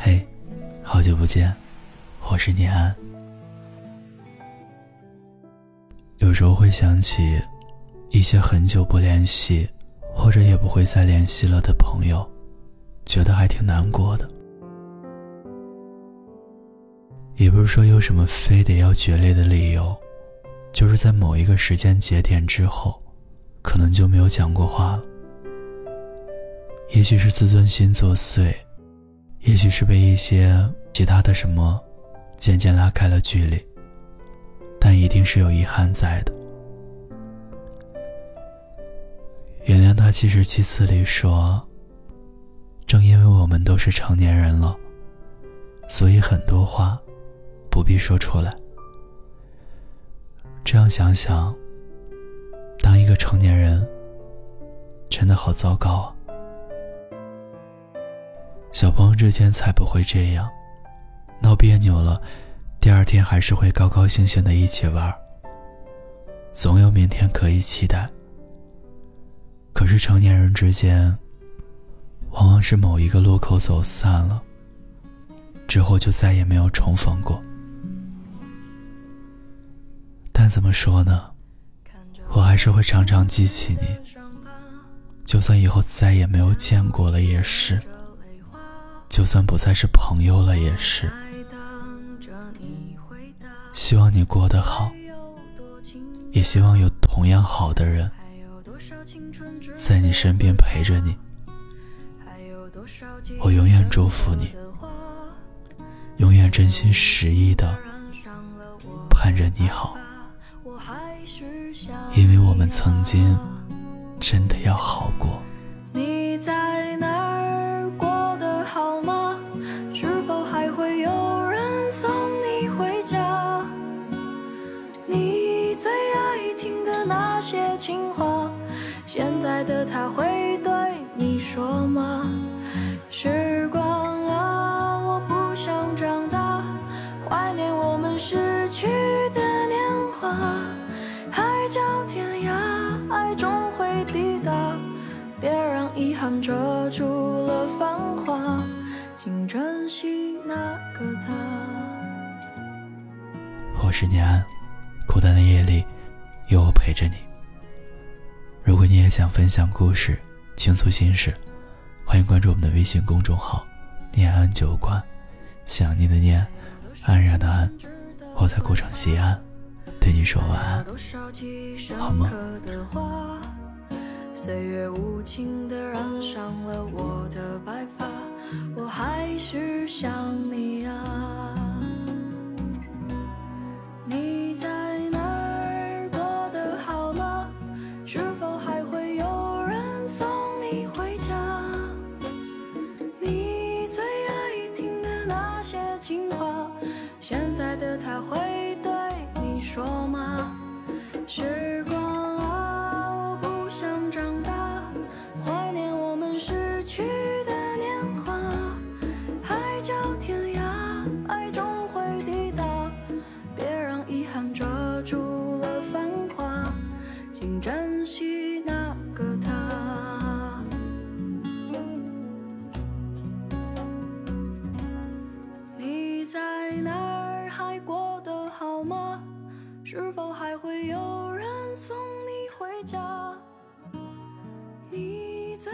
嘿，好久不见，我是念安。有时候会想起一些很久不联系，或者也不会再联系了的朋友，觉得还挺难过的。也不是说有什么非得要决裂的理由，就是在某一个时间节点之后，可能就没有讲过话了。也许是自尊心作祟，也许是被一些其他的什么渐渐拉开了距离，但一定是有遗憾在的。原谅他七十七次里说：“正因为我们都是成年人了，所以很多话。”不必说出来。这样想想，当一个成年人真的好糟糕啊！小朋友之间才不会这样，闹别扭了，第二天还是会高高兴兴的一起玩，总有明天可以期待。可是成年人之间，往往是某一个路口走散了，之后就再也没有重逢过。但怎么说呢？我还是会常常记起你，就算以后再也没有见过了也是，就算不再是朋友了也是。希望你过得好，也希望有同样好的人在你身边陪着你。我永远祝福你，永远真心实意的盼着你好。因为我们曾经真的要好过。你在现在的他会对你说吗？时光啊，我不想长大，怀念我们失去的年华。海角天涯，爱终会抵达。别让遗憾遮住了繁华，请珍惜那个他。我是念安，孤单的夜里有我陪着你。如果你也想分享故事、倾诉心事，欢迎关注我们的微信公众号“念安酒馆”。想念的念，安然的安，我在古城西安。对你说晚安，好吗？岁月无情的染上了我的白发，我还是想你啊。好吗？是否还会有人送你回家？你最